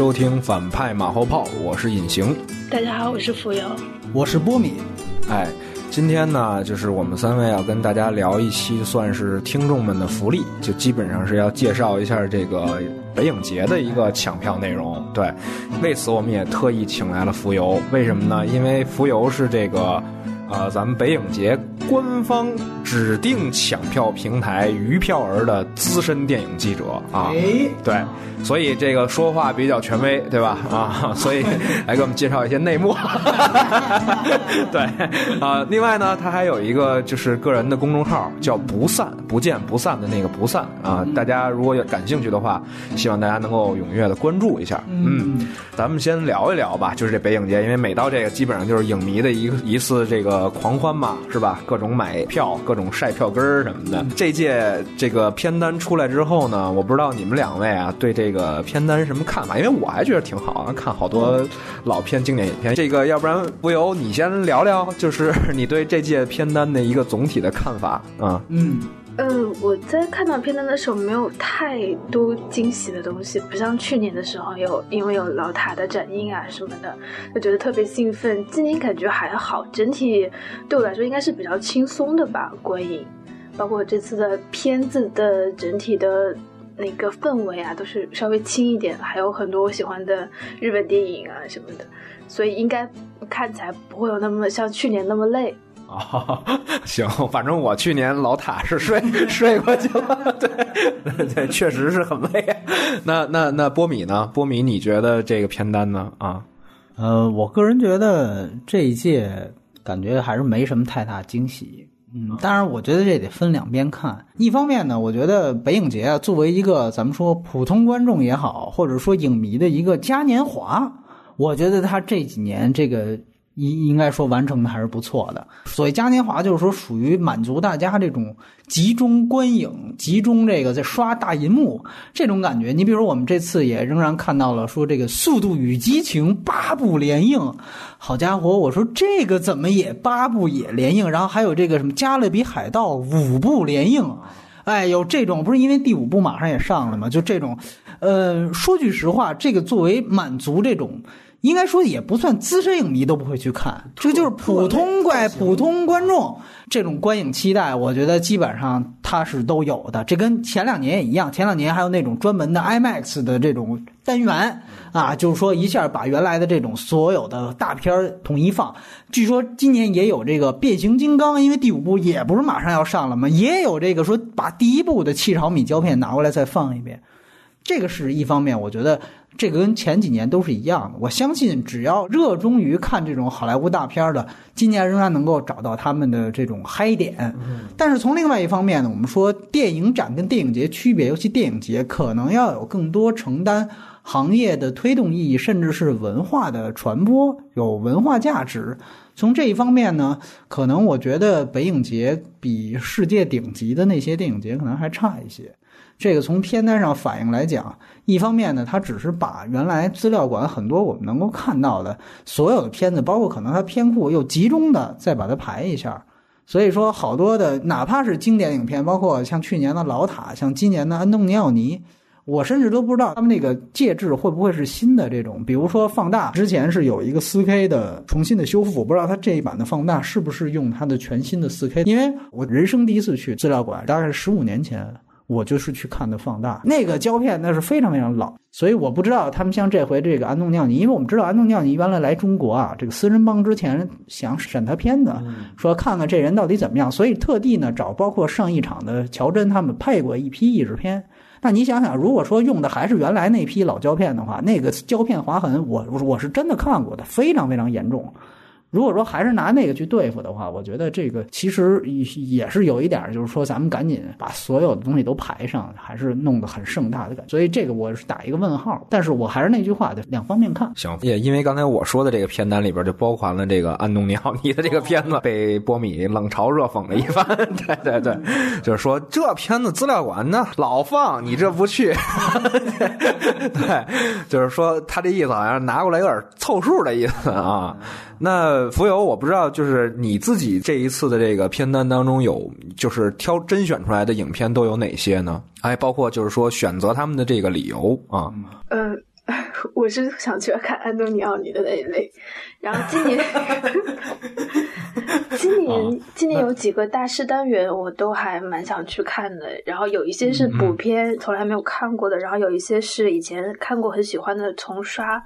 收听反派马后炮，我是隐形。大家好，我是浮游，我是波米。哎，今天呢，就是我们三位要跟大家聊一期，算是听众们的福利，就基本上是要介绍一下这个北影节的一个抢票内容。对，为此我们也特意请来了浮游，为什么呢？因为浮游是这个。呃，咱们北影节官方指定抢票平台鱼票儿的资深电影记者啊，对，所以这个说话比较权威，对吧？啊，所以来给我们介绍一些内幕。对啊，另外呢，他还有一个就是个人的公众号，叫“不散不见不散”的那个“不散”啊，大家如果有感兴趣的话，希望大家能够踊跃的关注一下。嗯，咱们先聊一聊吧，就是这北影节，因为每到这个，基本上就是影迷的一一次这个。呃，狂欢嘛，是吧？各种买票，各种晒票根儿什么的。这届这个片单出来之后呢，我不知道你们两位啊对这个片单什么看法？因为我还觉得挺好啊，看好多老片、经典影片。这个要不然不由你先聊聊，就是 你对这届片单的一个总体的看法啊？嗯，嗯我在看到片段的时候没有太多惊喜的东西，不像去年的时候有，因为有老塔的展映啊什么的，就觉得特别兴奋。今年感觉还好，整体对我来说应该是比较轻松的吧，观影。包括这次的片子的整体的那个氛围啊，都是稍微轻一点，还有很多我喜欢的日本电影啊什么的，所以应该看起来不会有那么像去年那么累。啊，行，反正我去年老塔是睡 睡过去了，对，对，确实是很累。那那那波米呢？波米，你觉得这个片单呢？啊，呃，我个人觉得这一届感觉还是没什么太大惊喜。嗯，当然，我觉得这得分两边看。一方面呢，我觉得北影节啊，作为一个咱们说普通观众也好，或者说影迷的一个嘉年华，我觉得他这几年这个。应应该说完成的还是不错的。所以嘉年华，就是说属于满足大家这种集中观影、集中这个在刷大银幕这种感觉。你比如我们这次也仍然看到了说这个《速度与激情》八部连映，好家伙，我说这个怎么也八部也连映？然后还有这个什么《加勒比海盗》五部连映，哎，有这种不是因为第五部马上也上了吗？就这种，呃，说句实话，这个作为满足这种。应该说也不算资深影迷都不会去看，这就是普通怪普通观众这种观影期待，我觉得基本上它是都有的。这跟前两年也一样，前两年还有那种专门的 IMAX 的这种单元啊，就是说一下把原来的这种所有的大片统一放。据说今年也有这个变形金刚，因为第五部也不是马上要上了嘛？也有这个说把第一部的七毫米胶片拿过来再放一遍，这个是一方面，我觉得。这个跟前几年都是一样的，我相信只要热衷于看这种好莱坞大片的，今年仍然能够找到他们的这种嗨点。但是从另外一方面呢，我们说电影展跟电影节区别，尤其电影节可能要有更多承担行业的推动意义，甚至是文化的传播，有文化价值。从这一方面呢，可能我觉得北影节比世界顶级的那些电影节可能还差一些。这个从片单上反映来讲，一方面呢，它只是把原来资料馆很多我们能够看到的所有的片子，包括可能它片库又集中的再把它排一下。所以说，好多的哪怕是经典影片，包括像去年的老塔，像今年的安东尼奥尼，我甚至都不知道他们那个介质会不会是新的这种。比如说放大之前是有一个 4K 的重新的修复，我不知道它这一版的放大是不是用它的全新的 4K。因为我人生第一次去资料馆，大概是十五年前。我就是去看的放大那个胶片，那是非常非常老，所以我不知道他们像这回这个安东尼奥尼，因为我们知道安东尼奥尼原来来中国啊，这个私人帮之前想审他片子，说看看这人到底怎么样，所以特地呢找包括上一场的乔真他们配过一批译制片。那你想想，如果说用的还是原来那批老胶片的话，那个胶片划痕，我我是真的看过的，非常非常严重。如果说还是拿那个去对付的话，我觉得这个其实也也是有一点，就是说咱们赶紧把所有的东西都排上，还是弄得很盛大的感觉。所以这个我是打一个问号。但是我还是那句话，得两方面看。行，也因为刚才我说的这个片单里边就包含了这个安东尼奥尼的这个片子，被波米冷嘲热讽了一番。对对对，就是说这片子资料馆呢老放，你这不去，对，就是说他这意思好像拿过来有点凑数的意思啊。那浮游，我不知道，就是你自己这一次的这个片单当中有，就是挑甄选出来的影片都有哪些呢？哎，包括就是说选择他们的这个理由啊。呃我是想去看安东尼奥尼的那一类。然后今年，今年今年有几个大师单元，我都还蛮想去看的。然后有一些是补片，从来没有看过的；然后有一些是以前看过很喜欢的重刷。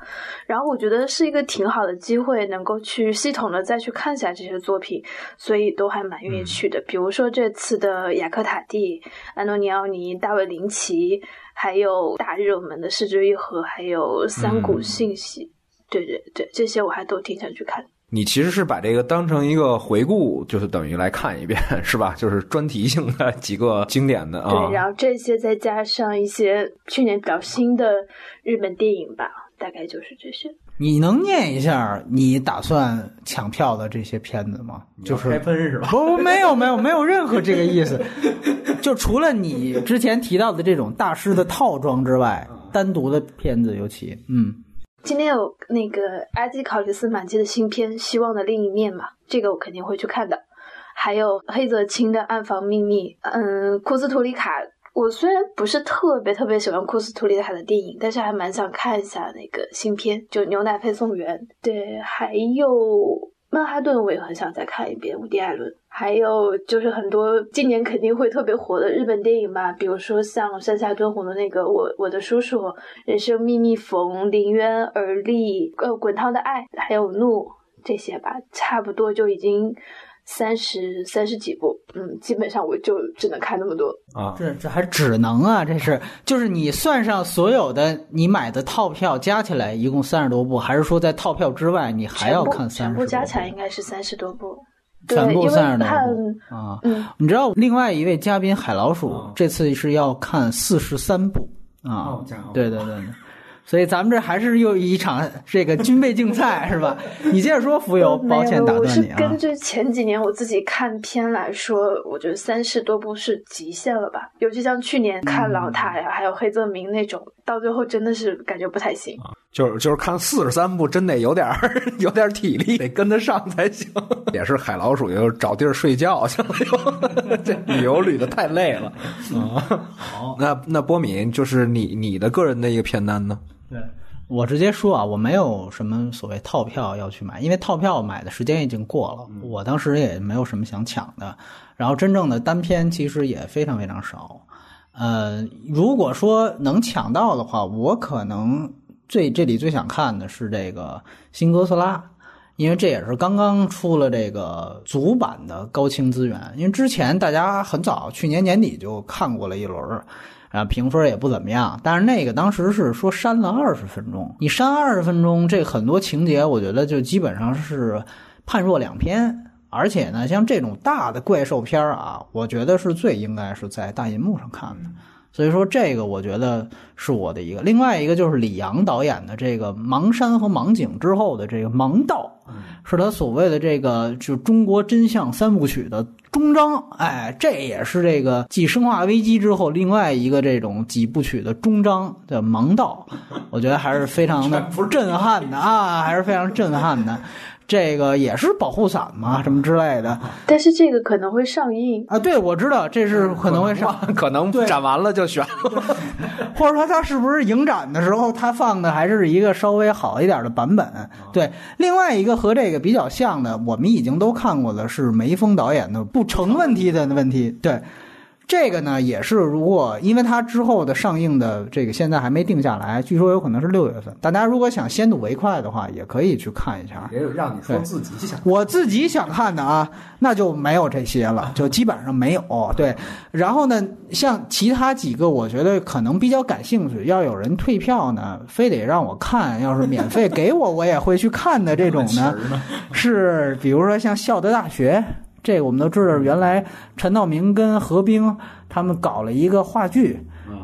然后我觉得是一个挺好的机会，能够去系统的再去看一下这些作品，所以都还蛮愿意去的。比如说这次的雅克塔蒂、安东尼奥尼、大卫林奇，还有大热门的《失之愈合》，还有《三股信息》。对对对，这些我还都挺想去看。你其实是把这个当成一个回顾，就是等于来看一遍，是吧？就是专题性的几个经典的啊。对，然后这些再加上一些去年比较新的日本电影吧，大概就是这些。你能念一下你打算抢票的这些片子吗？就是开分是吧？不，没有，没有，没有任何这个意思。就除了你之前提到的这种大师的套装之外，单独的片子尤其，嗯。今天有那个阿基考利斯满基的新片《希望的另一面》嘛，这个我肯定会去看的。还有黑泽清的《暗房秘密》，嗯，库斯图里卡。我虽然不是特别特别喜欢库斯图里卡的电影，但是还蛮想看一下那个新片，就《牛奶配送员》。对，还有。曼哈顿我也很想再看一遍，伍迪·艾伦。还有就是很多今年肯定会特别火的日本电影吧，比如说像山下敦弘的那个《我我的叔叔》、《人生秘密逢》、《临渊而立》、呃《滚烫的爱》，还有《怒》这些吧，差不多就已经。三十三十几部，嗯，基本上我就只能看那么多啊。这这还只能啊？这是就是你算上所有的你买的套票加起来一共三十多部，还是说在套票之外你还要看三十？全部加起来应该是三十多部，全部三十多部啊。嗯，你知道另外一位嘉宾海老鼠这次是要看四十三部啊？对对对对。所以咱们这还是又一场这个军备竞赛，是吧？你接着说，浮游，抱歉打断你啊。我是根据前几年我自己看片来说，我觉得三十多部是极限了吧？尤其像去年看老塔呀，还有黑泽明那种，到最后真的是感觉不太行。就是就是看四十三部，真得有点 有点体力，得跟得上才行。也是海老鼠，又找地儿睡觉去了，这旅游旅的太累了啊。好，那那波敏就是你你的个人的一个片单呢？对我直接说啊，我没有什么所谓套票要去买，因为套票买的时间已经过了。我当时也没有什么想抢的，然后真正的单片其实也非常非常少。呃，如果说能抢到的话，我可能最这里最想看的是这个《新哥斯拉》，因为这也是刚刚出了这个足版的高清资源。因为之前大家很早去年年底就看过了一轮。啊，评分也不怎么样，但是那个当时是说删了二十分钟，你删二十分钟，这很多情节我觉得就基本上是判若两篇。而且呢，像这种大的怪兽片啊，我觉得是最应该是在大银幕上看的。所以说这个我觉得是我的一个。另外一个就是李阳导演的这个《盲山》和《盲井》之后的这个《盲道》，是他所谓的这个就中国真相三部曲的。终章，哎，这也是这个继《生化危机》之后另外一个这种几部曲的终章的盲道，我觉得还是非常的震撼的啊，还是非常震撼的。这个也是保护伞嘛，什么之类的。但是这个可能会上映啊，对，我知道这是可能会上，可能展完了就选，或者说他是不是影展的时候他放的还是一个稍微好一点的版本？对，另外一个和这个比较像的，我们已经都看过的是梅峰导演的《不成问题的问题》，对。这个呢，也是如果因为它之后的上映的这个现在还没定下来，据说有可能是六月份。大家如果想先睹为快的话，也可以去看一下。也有让你说自己想，我自己想看的啊，那就没有这些了，就基本上没有。对，然后呢，像其他几个，我觉得可能比较感兴趣，要有人退票呢，非得让我看，要是免费给我，我也会去看的这种呢，是比如说像孝德大学。这个我们都知道，原来陈道明跟何冰他们搞了一个话剧，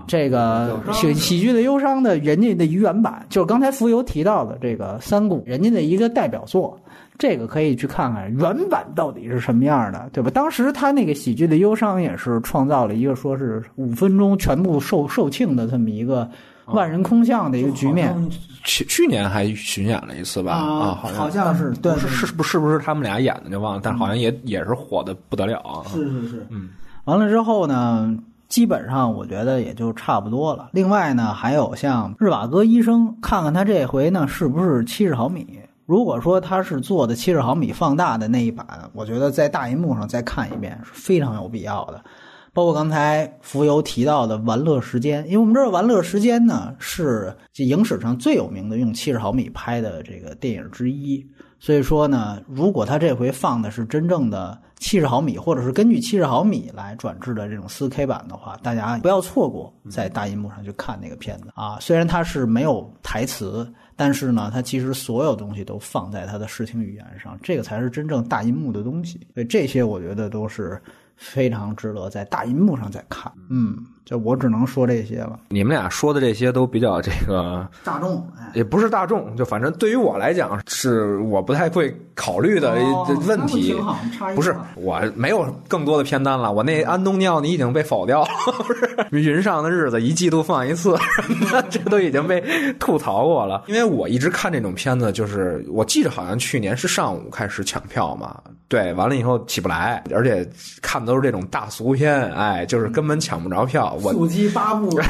这个喜喜剧的忧伤的人家的原版，就是刚才浮游提到的这个三顾人家的一个代表作，这个可以去看看原版到底是什么样的，对吧？当时他那个喜剧的忧伤也是创造了一个说是五分钟全部售售罄的这么一个万人空巷的一个局面。去去年还巡演了一次吧？啊，好像是，对，是是不是不是他们俩演的就忘了，但好像也也是火的不得了啊！是是是，嗯，完了之后呢，基本上我觉得也就差不多了。另外呢，还有像日瓦戈医生，看看他这回呢是不是七十毫米。如果说他是做的七十毫米放大的那一版，我觉得在大银幕上再看一遍是非常有必要的。包括刚才浮游提到的《玩乐时间》，因为我们知道《玩乐时间》呢是这影史上最有名的用七十毫米拍的这个电影之一。所以说呢，如果他这回放的是真正的七十毫米，或者是根据七十毫米来转制的这种四 K 版的话，大家不要错过在大银幕上去看那个片子啊。虽然它是没有台词，但是呢，它其实所有东西都放在它的视听语言上，这个才是真正大银幕的东西。所以这些我觉得都是非常值得在大银幕上再看。嗯，就我只能说这些了。你们俩说的这些都比较这个大众，哎，也不是大众，就反正对于我来讲是我不太会考虑的问题。不是，我没有更多的片单了。我那安东尼奥尼已经被否掉了，不 是云上的日子一季度放一次，这都已经被吐槽过了。因为我一直看这种片子，就是我记着好像去年是上午开始抢票嘛，对，完了以后起不来，而且看的都是这种大俗片，哎，就是根本抢不着票。我速激八部，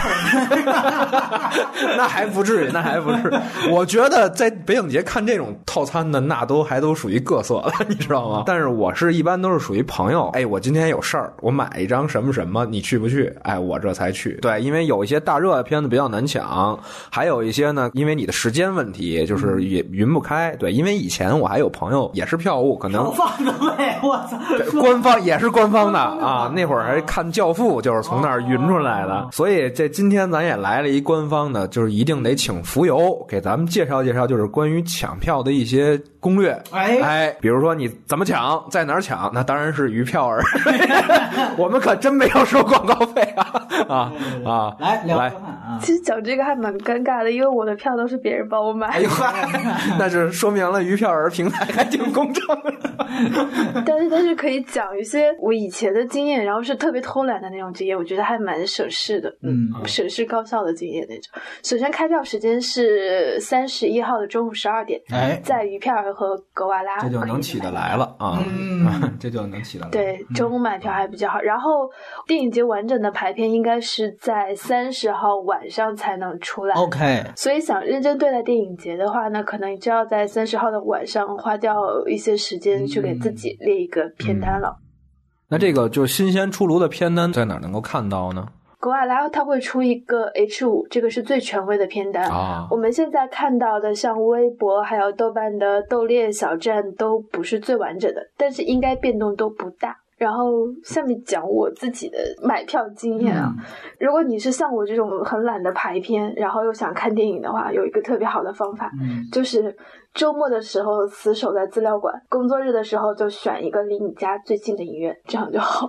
那还不至于，那还不至于。我觉得在北影节看这种套餐的，那都还都属于各色的，你知道吗？但是我是一般都是属于朋友，哎，我今天有事儿，我买一张什么什么，你去不去？哎，我这才去。对，因为有一些大热的片子比较难抢，还有一些呢，因为你的时间问题，就是也匀不开。对，因为以前我还有朋友也是票务，可能放的呗，我操，官方也是官方的啊。那会儿还看《教父》，就是从那儿匀出来的。所以这今天咱也来了一官方的，就是一定得请浮游给咱们介绍介绍，就是关于抢票的一些攻略。哎哎，比如说你怎么抢，在哪儿抢，那当然是鱼票儿。我们可真没有收广告费啊啊啊！来聊来啊，其实讲这个还蛮尴尬的，因为我的票都是别人帮我买哎。呦嗨，那是说明了鱼票儿平台还挺公正的。但是但是可以讲一些我以前的经验，然后是特别偷懒的那种经验，我觉得还蛮省事的，嗯省事高效的经验那种。首先开票时间是三十一号的中午十二点，哎，在鱼票儿和格瓦拉这就能起得来了啊，嗯 这就能起得来。对，中午买票还比较好。然后电影节完整的排片应该是在三十号晚上才能出来。，OK，所以想认真对待电影节的话呢，可能就要在三十号的晚上花掉一些时间去给自己列一个片单了。那这个就是新鲜出炉的片单在哪能够看到呢？格瓦拉它会出一个 H 五，这个是最权威的片单。啊我们现在看到的像微博还有豆瓣的豆列小站都不是最完整的，但是应该变动都不大。然后下面讲我自己的买票经验啊，如果你是像我这种很懒得排片，然后又想看电影的话，有一个特别好的方法，嗯就是周末的时候死守在资料馆，工作日的时候就选一个离你家最近的影院，这样就好。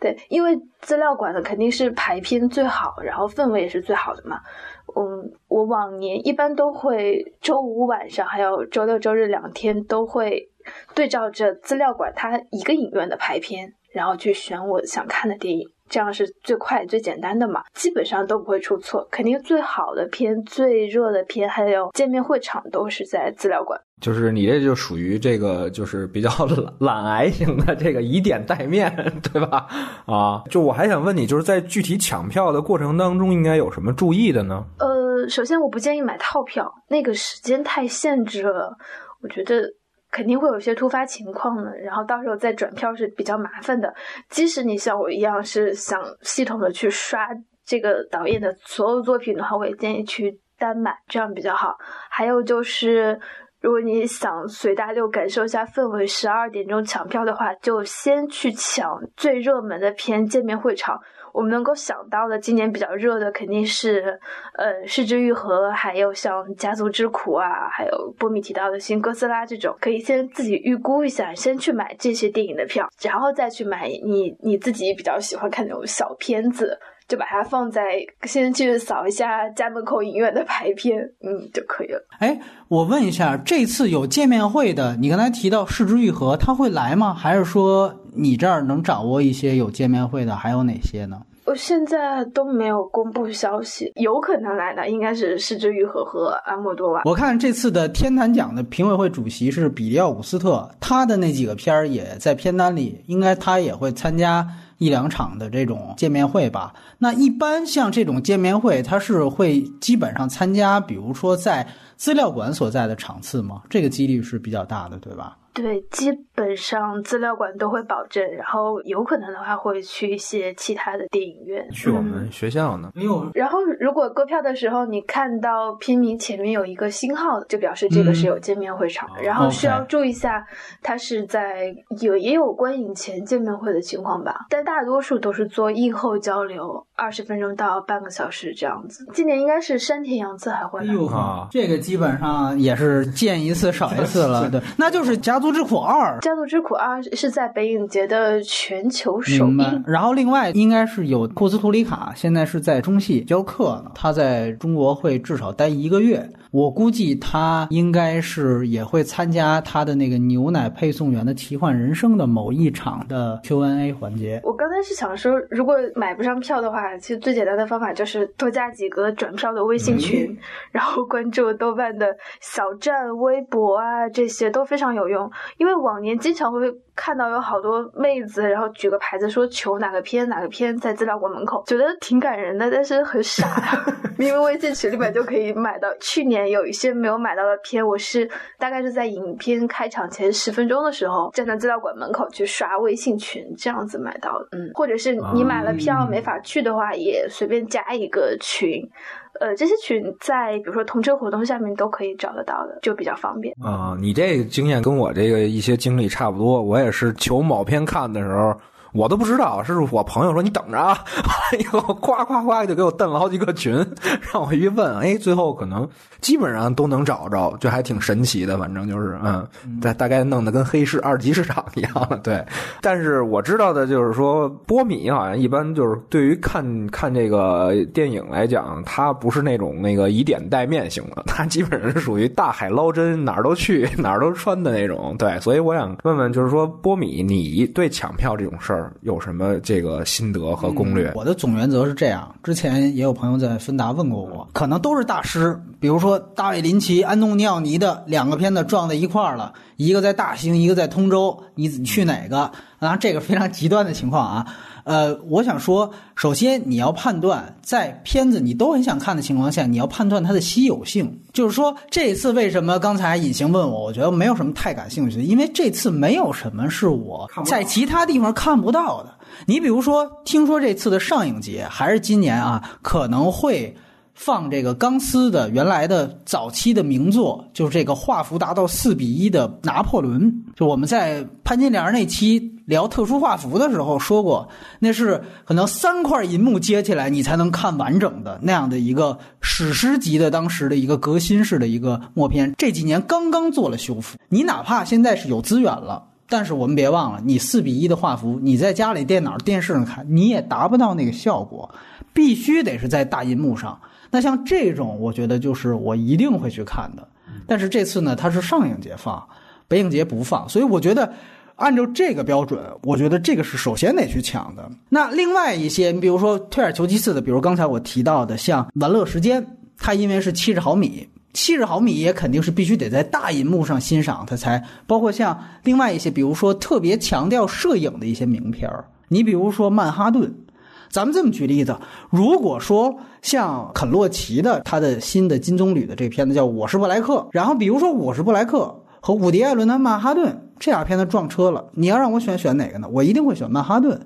对，因为资料馆的肯定是排片最好，然后氛围也是最好的嘛。嗯，我往年一般都会周五晚上还有周六周日两天都会对照着资料馆它一个影院的排片，然后去选我想看的电影，这样是最快最简单的嘛，基本上都不会出错。肯定最好的片、最热的片，还有见面会场都是在资料馆。就是你这就属于这个就是比较懒懒癌型的这个以点带面，对吧？啊，就我还想问你，就是在具体抢票的过程当中，应该有什么注意的呢？呃，首先我不建议买套票，那个时间太限制了，我觉得肯定会有一些突发情况的，然后到时候再转票是比较麻烦的。即使你像我一样是想系统的去刷这个导演的所有作品的话，我也建议去单买，这样比较好。还有就是。如果你想随大流感受一下氛围，十二点钟抢票的话，就先去抢最热门的片见面会场。我们能够想到的，今年比较热的肯定是，呃，《失之愈合》，还有像《家族之苦》啊，还有波米提到的新哥斯拉这种，可以先自己预估一下，先去买这些电影的票，然后再去买你你自己比较喜欢看那种小片子，就把它放在先去扫一下家门口影院的排片，嗯，就可以了。哎，我问一下，这次有见面会的，你刚才提到市之愈合，他会来吗？还是说你这儿能掌握一些有见面会的，还有哪些呢？我现在都没有公布消息，有可能来的应该是失之愈合和阿莫多瓦。我看这次的天坛奖的评委会主席是比利奥古斯特，他的那几个片儿也在片单里，应该他也会参加一两场的这种见面会吧。那一般像这种见面会，它是会基本上参加，比如说在资料馆所在的场次吗？这个几率是比较大的，对吧？对，基本上资料馆都会保证，然后有可能的话会去一些其他的电影院。去我们学校呢？没有。然后如果购票的时候，你看到片名前面有一个星号，就表示这个是有见面会场的。然后需要注意一下，它是在有也有观影前见面会的情况吧？但大多数都是做映后交流，二十分钟到半个小时这样子。今年应该是山田洋次还会来。啊，这个基本上也是见一次少一次了。对，那就是家。《家族之苦二》，《家族之苦二》是在北影节的全球首映。然后另外应该是有库斯图里卡，现在是在中戏教课呢。他在中国会至少待一个月。我估计他应该是也会参加他的那个牛奶配送员的奇幻人生的某一场的 Q&A 环节。我刚才是想说，如果买不上票的话，其实最简单的方法就是多加几个转票的微信群，然后关注豆瓣的小站、微博啊，这些都非常有用。因为往年经常会。看到有好多妹子，然后举个牌子说求哪个片哪个片在资料馆门口，觉得挺感人的，但是很傻。明明微信群里面就可以买到。去年有一些没有买到的片，我是大概是在影片开场前十分钟的时候，站在资料馆门口去刷微信群，这样子买到的。嗯，或者是你买了票没法去的话，也随便加一个群。呃，这些群在比如说同车活动下面都可以找得到的，就比较方便啊。你这个经验跟我这个一些经历差不多，我也是求某片看的时候。我都不知道，是我朋友说你等着啊，完了以后夸夸夸就给我蹬了好几个群，让我一问，哎，最后可能基本上都能找着，就还挺神奇的，反正就是嗯，大大概弄得跟黑市二级市场一样了，对。但是我知道的就是说，波米好像一般就是对于看看这个电影来讲，它不是那种那个以点带面型的，它基本上是属于大海捞针，哪儿都去哪儿都穿的那种，对。所以我想问问，就是说波米，你对抢票这种事儿？有什么这个心得和攻略？我的总原则是这样，之前也有朋友在芬达问过我，可能都是大师，比如说大卫林奇、安东尼奥尼的两个片子撞在一块儿了，一个在大兴，一个在通州，你去哪个？啊这个非常极端的情况啊。呃，我想说，首先你要判断，在片子你都很想看的情况下，你要判断它的稀有性。就是说，这次为什么刚才隐形问我，我觉得没有什么太感兴趣，因为这次没有什么是我在其他地方看不到的。你比如说，听说这次的上影节还是今年啊，可能会。放这个钢丝的原来的早期的名作，就是这个画幅达到四比一的拿破仑。就我们在潘金莲那期聊特殊画幅的时候说过，那是可能三块银幕接起来你才能看完整的那样的一个史诗级的当时的一个革新式的一个默片。这几年刚刚做了修复，你哪怕现在是有资源了，但是我们别忘了，你四比一的画幅，你在家里电脑、电视上看，你也达不到那个效果，必须得是在大银幕上。那像这种，我觉得就是我一定会去看的。但是这次呢，它是上影节放，北影节不放，所以我觉得按照这个标准，我觉得这个是首先得去抢的。那另外一些，你比如说退而求其次的，比如刚才我提到的，像《玩乐时间》，它因为是七十毫米，七十毫米也肯定是必须得在大银幕上欣赏，它才包括像另外一些，比如说特别强调摄影的一些名片儿，你比如说《曼哈顿》。咱们这么举例子，如果说像肯洛奇的他的新的金棕榈的这片子叫《我是布莱克》，然后比如说《我是布莱克》和伍迪·艾伦的《曼哈顿》这俩片子撞车了，你要让我选选哪个呢？我一定会选《曼哈顿》，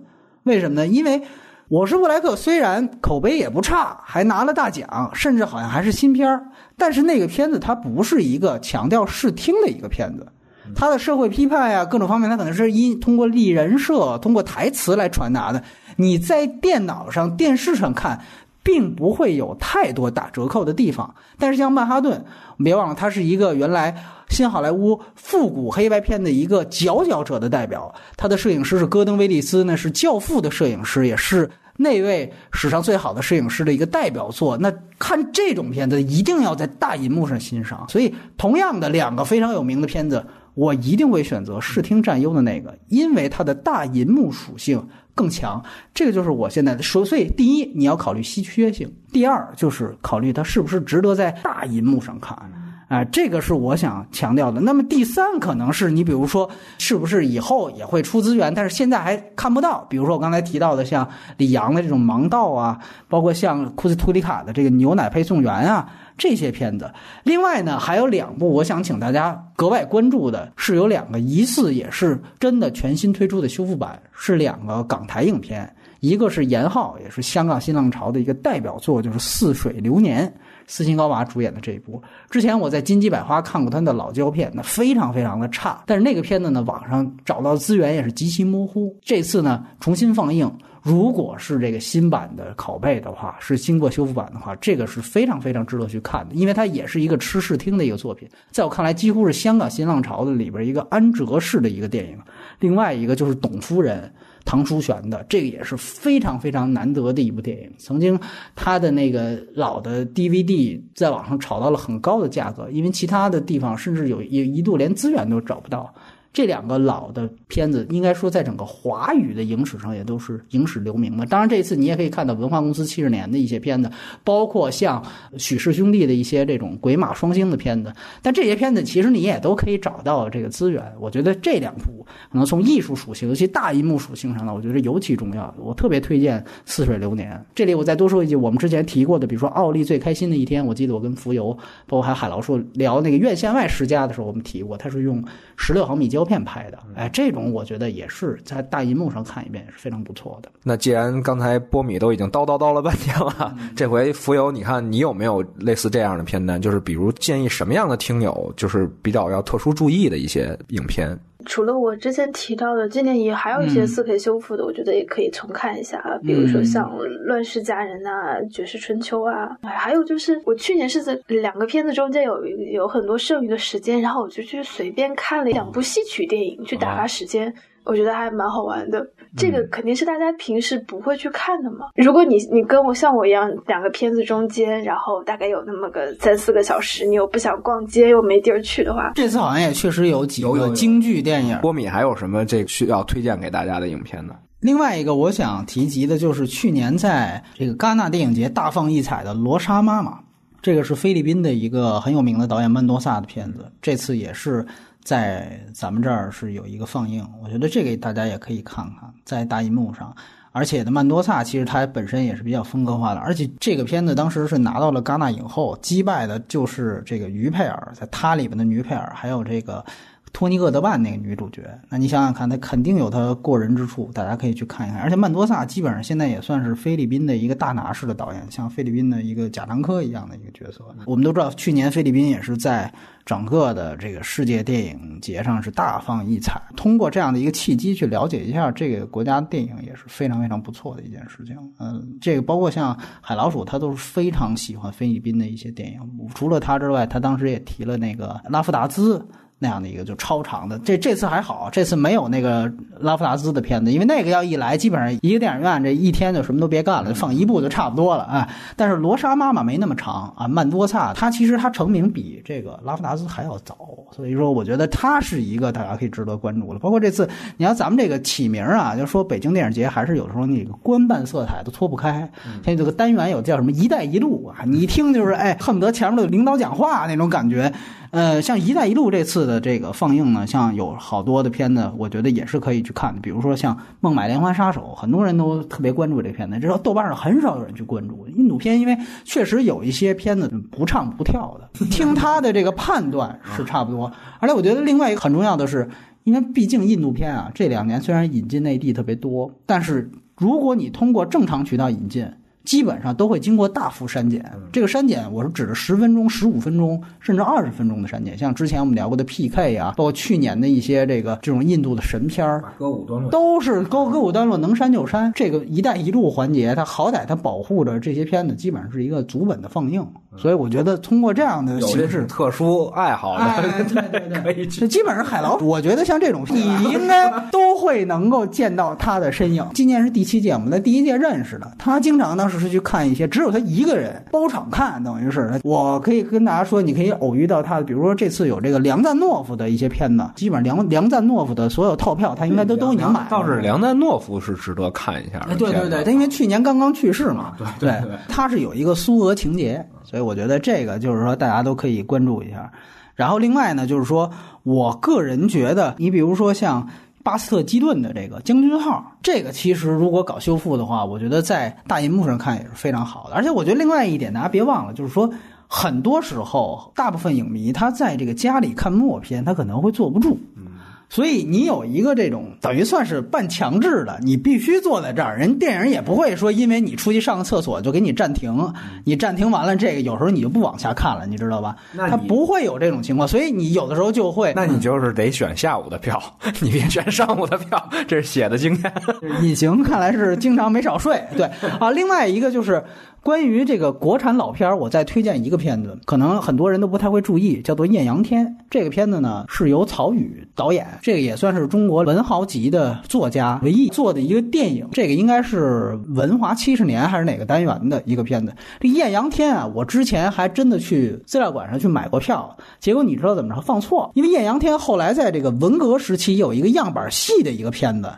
为什么呢？因为《我是布莱克》虽然口碑也不差，还拿了大奖，甚至好像还是新片儿，但是那个片子它不是一个强调视听的一个片子。他的社会批判呀，各种方面，他可能是因通过立人设、通过台词来传达的。你在电脑上、电视上看，并不会有太多打折扣的地方。但是像曼哈顿，别忘了，它是一个原来新好莱坞复古黑白片的一个佼佼者的代表。他的摄影师是戈登·威利斯，那是《教父》的摄影师，也是那位史上最好的摄影师的一个代表作。那看这种片子，一定要在大银幕上欣赏。所以，同样的两个非常有名的片子。我一定会选择视听占优的那个，因为它的大银幕属性更强。这个就是我现在的说。所以，第一，你要考虑稀缺性；第二，就是考虑它是不是值得在大银幕上看。啊、这个是我想强调的。那么第三可能是你比如说，是不是以后也会出资源，但是现在还看不到。比如说我刚才提到的，像李阳的这种《盲道》啊，包括像库斯图里卡的这个《牛奶配送员》啊。这些片子，另外呢，还有两部我想请大家格外关注的，是有两个疑似也是真的全新推出的修复版，是两个港台影片，一个是严浩，也是香港新浪潮的一个代表作，就是《似水流年》，斯琴高娃主演的这一部。之前我在金鸡百花看过他的老胶片，那非常非常的差，但是那个片子呢，网上找到资源也是极其模糊。这次呢，重新放映。如果是这个新版的拷贝的话，是经过修复版的话，这个是非常非常值得去看的，因为它也是一个吃视听的一个作品，在我看来，几乎是香港新浪潮的里边一个安哲式的一个电影。另外一个就是董夫人。唐书璇的这个也是非常非常难得的一部电影。曾经他的那个老的 DVD 在网上炒到了很高的价格，因为其他的地方甚至有一一度连资源都找不到。这两个老的片子，应该说在整个华语的影史上也都是影史留名的。当然，这一次你也可以看到文化公司七十年的一些片子，包括像许氏兄弟的一些这种鬼马双星的片子。但这些片子其实你也都可以找到这个资源。我觉得这两部可能从艺术属性，尤其大银幕属性上呢，我觉得尤其重要。我特别推荐《似水流年》。这里我再多说一句，我们之前提过的，比如说奥利最开心的一天，我记得我跟浮游，包括还有海老说聊那个院线外十佳的时候，我们提过，他是用十六毫米胶片拍的。哎，这种我觉得也是在大银幕上看一遍也是非常不错的。那既然刚才波米都已经叨叨叨了半天了，这回浮游，你看你有没有类似这样的片单？就是比如建议什么样的听友，就是比较要特殊注意的一些影片。除了我之前提到的，今年也还有一些四 K 修复的，我觉得也可以重看一下啊。比如说像《乱世佳人》啊，《绝世春秋》啊，还有就是我去年是在两个片子中间有有很多剩余的时间，然后我就去随便看了两部戏曲电影去打发时间。我觉得还蛮好玩的，这个肯定是大家平时不会去看的嘛。如果你你跟我像我一样，两个片子中间，然后大概有那么个三四个小时，你又不想逛街又没地儿去的话，这次好像也确实有几个京剧电影。波米还有什么这需要推荐给大家的影片呢？另外一个我想提及的就是去年在这个戛纳电影节大放异彩的《罗莎妈妈》，这个是菲律宾的一个很有名的导演曼多萨的片子，这次也是。在咱们这儿是有一个放映，我觉得这个大家也可以看看，在大银幕上。而且的曼多萨其实它本身也是比较风格化的，而且这个片子当时是拿到了戛纳影后，击败的就是这个于佩尔，在他里边的于佩尔，还有这个。托尼·厄德曼那个女主角，那你想想看，她肯定有她过人之处，大家可以去看一看。而且曼多萨基本上现在也算是菲律宾的一个大拿式的导演，像菲律宾的一个贾樟柯一样的一个角色。我们都知道，去年菲律宾也是在整个的这个世界电影节上是大放异彩。通过这样的一个契机去了解一下这个国家电影，也是非常非常不错的一件事情。嗯，这个包括像海老鼠，他都是非常喜欢菲律宾的一些电影。除了他之外，他当时也提了那个拉夫达兹。那样的一个就超长的，这这次还好，这次没有那个拉夫达兹的片子，因为那个要一来，基本上一个电影院这一天就什么都别干了，放一部就差不多了啊。但是罗莎妈妈没那么长啊，曼多萨他其实他成名比这个拉夫达兹还要早，所以说我觉得他是一个大家可以值得关注的。包括这次你看咱们这个起名啊，就说北京电影节还是有时候那个官办色彩都脱不开，像这个单元有叫什么“一带一路”啊，你一听就是哎，恨不得前面的领导讲话那种感觉。呃，像“一带一路”这次的这个放映呢，像有好多的片子，我觉得也是可以去看的。比如说像《孟买连环杀手》，很多人都特别关注这片子，知道豆瓣上很少有人去关注印度片，因为确实有一些片子不唱不跳的。听他的这个判断是差不多，而且我觉得另外一个很重要的是，因为毕竟印度片啊，这两年虽然引进内地特别多，但是如果你通过正常渠道引进。基本上都会经过大幅删减，这个删减我是指的十分钟、十五分钟甚至二十分钟的删减。像之前我们聊过的 PK 啊，包括去年的一些这个这种印度的神片儿，歌舞段落都是歌歌舞段落能删就删。这个“一带一路”环节，它好歹它保护着这些片子，基本上是一个足本的放映。所以我觉得通过这样的形式，特殊爱好的，对对对，可以去。基本上海老鼠，我觉得像这种你应该 都会能够见到他的身影。今年是第七届，我们在第一届认识的，他经常当时是去看一些。只有他一个人包场看，等于是我可以跟大家说，你可以偶遇到他。比如说这次有这个梁赞诺夫的一些片子，基本上梁梁赞诺夫的所有套票，他应该都都已经买了。倒是梁赞诺夫是值得看一下。对对对，他因为去年刚刚去世嘛。对对对，他是有一个苏俄情节，所以我觉得这个就是说大家都可以关注一下。然后另外呢，就是说我个人觉得，你比如说像巴斯特基顿的这个将军号，这个其实如果搞修复的话，我觉得在大银幕上看也是非常好的。而且我觉得另外一点，大家别忘了，就是说。很多时候，大部分影迷他在这个家里看默片，他可能会坐不住。所以你有一个这种等于算是半强制的，你必须坐在这儿。人电影也不会说因为你出去上个厕所就给你暂停，你暂停完了这个有时候你就不往下看了，你知道吧？他不会有这种情况，所以你有的时候就会。那你就是得选下午的票，你别选上午的票，这是写的经验。隐形看来是经常没少睡，对啊。另外一个就是。关于这个国产老片儿，我再推荐一个片子，可能很多人都不太会注意，叫做《艳阳天》。这个片子呢是由曹禺导演，这个也算是中国文豪级的作家唯一做的一个电影。这个应该是文华七十年还是哪个单元的一个片子？这《艳阳天》啊，我之前还真的去资料馆上去买过票，结果你知道怎么着？放错，因为《艳阳天》后来在这个文革时期有一个样板戏的一个片子。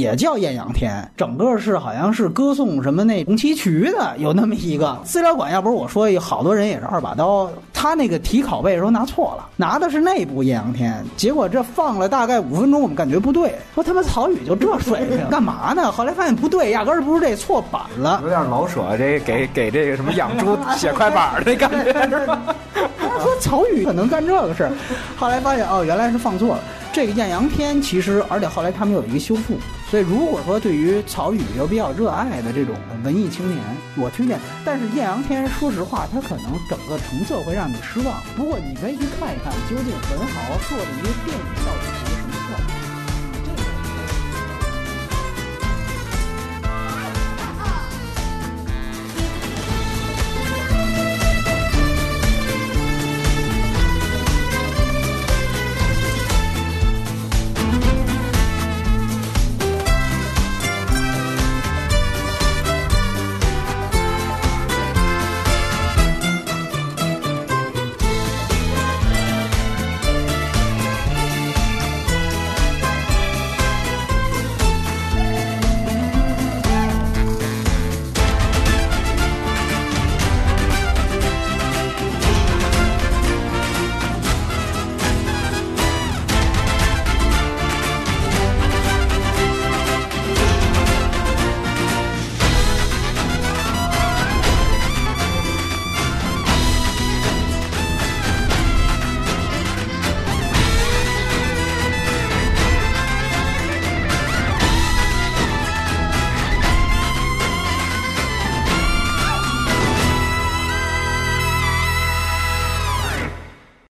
也叫艳阳天，整个是好像是歌颂什么那红旗渠的，有那么一个资料馆。要不是我说，好多人也是二把刀。他那个题拷贝时候拿错了，拿的是那部艳阳天，结果这放了大概五分钟，我们感觉不对，说他妈曹禺就这水平，干嘛呢？后来发现不对，压根儿不是这错版了，有点老舍这给给这个什么养猪写快板的那感觉。说曹禺可能干这个事儿，后来发现哦，原来是放错了。这个艳阳天其实，而且后来他们有一个修复。所以，如果说对于曹禺有比较热爱的这种文艺青年，我推荐。但是《艳阳天》，说实话，它可能整个成色会让你失望。不过，你可以去看一看，究竟文豪做的一个电影到底是。